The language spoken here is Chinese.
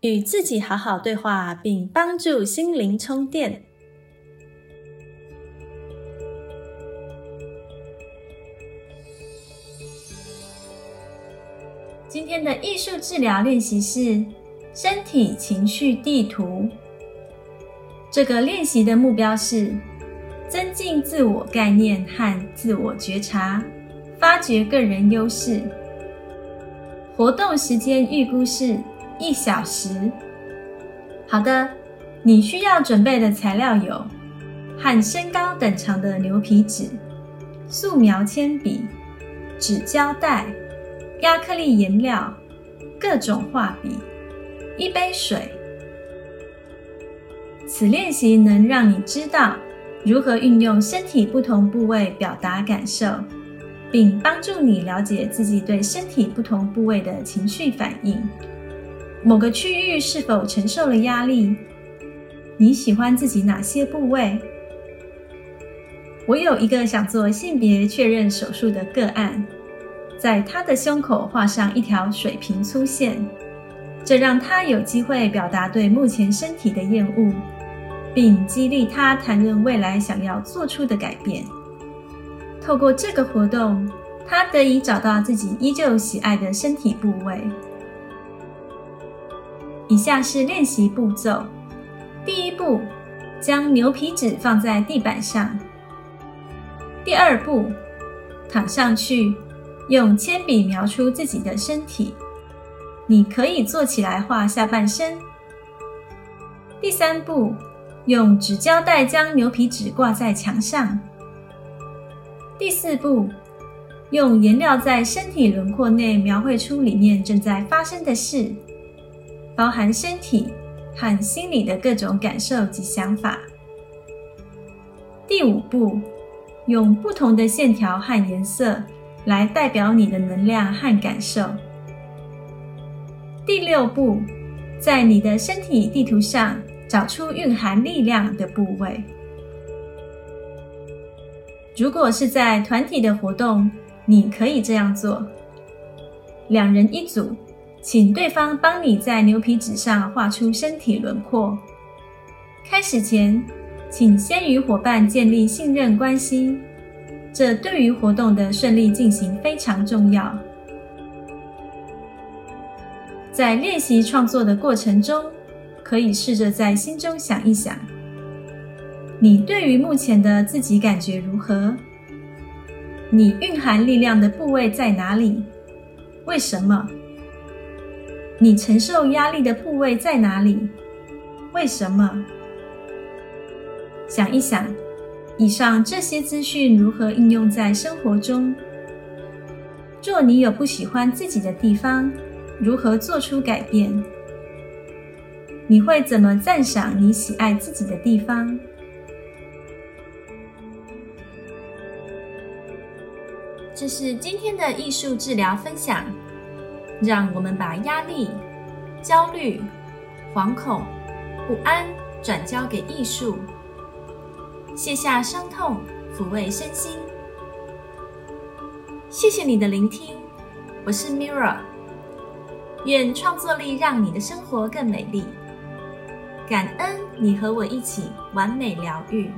与自己好好对话，并帮助心灵充电。今天的艺术治疗练习是身体情绪地图。这个练习的目标是。增进自我概念和自我觉察，发掘个人优势。活动时间预估是一小时。好的，你需要准备的材料有：和身高等长的牛皮纸、素描铅笔、纸胶带、亚克力颜料、各种画笔、一杯水。此练习能让你知道。如何运用身体不同部位表达感受，并帮助你了解自己对身体不同部位的情绪反应？某个区域是否承受了压力？你喜欢自己哪些部位？我有一个想做性别确认手术的个案，在他的胸口画上一条水平粗线，这让他有机会表达对目前身体的厌恶。并激励他谈论未来想要做出的改变。透过这个活动，他得以找到自己依旧喜爱的身体部位。以下是练习步骤：第一步，将牛皮纸放在地板上；第二步，躺上去，用铅笔描出自己的身体。你可以坐起来画下半身。第三步。用纸胶带将牛皮纸挂在墙上。第四步，用颜料在身体轮廓内描绘出里面正在发生的事，包含身体和心理的各种感受及想法。第五步，用不同的线条和颜色来代表你的能量和感受。第六步，在你的身体地图上。找出蕴含力量的部位。如果是在团体的活动，你可以这样做：两人一组，请对方帮你在牛皮纸上画出身体轮廓。开始前，请先与伙伴建立信任关系，这对于活动的顺利进行非常重要。在练习创作的过程中。可以试着在心中想一想，你对于目前的自己感觉如何？你蕴含力量的部位在哪里？为什么？你承受压力的部位在哪里？为什么？想一想，以上这些资讯如何应用在生活中？若你有不喜欢自己的地方，如何做出改变？你会怎么赞赏你喜爱自己的地方？这是今天的艺术治疗分享。让我们把压力、焦虑、惶恐、不安转交给艺术，卸下伤痛，抚慰身心。谢谢你的聆听，我是 Mirra。愿创作力让你的生活更美丽。感恩你和我一起完美疗愈。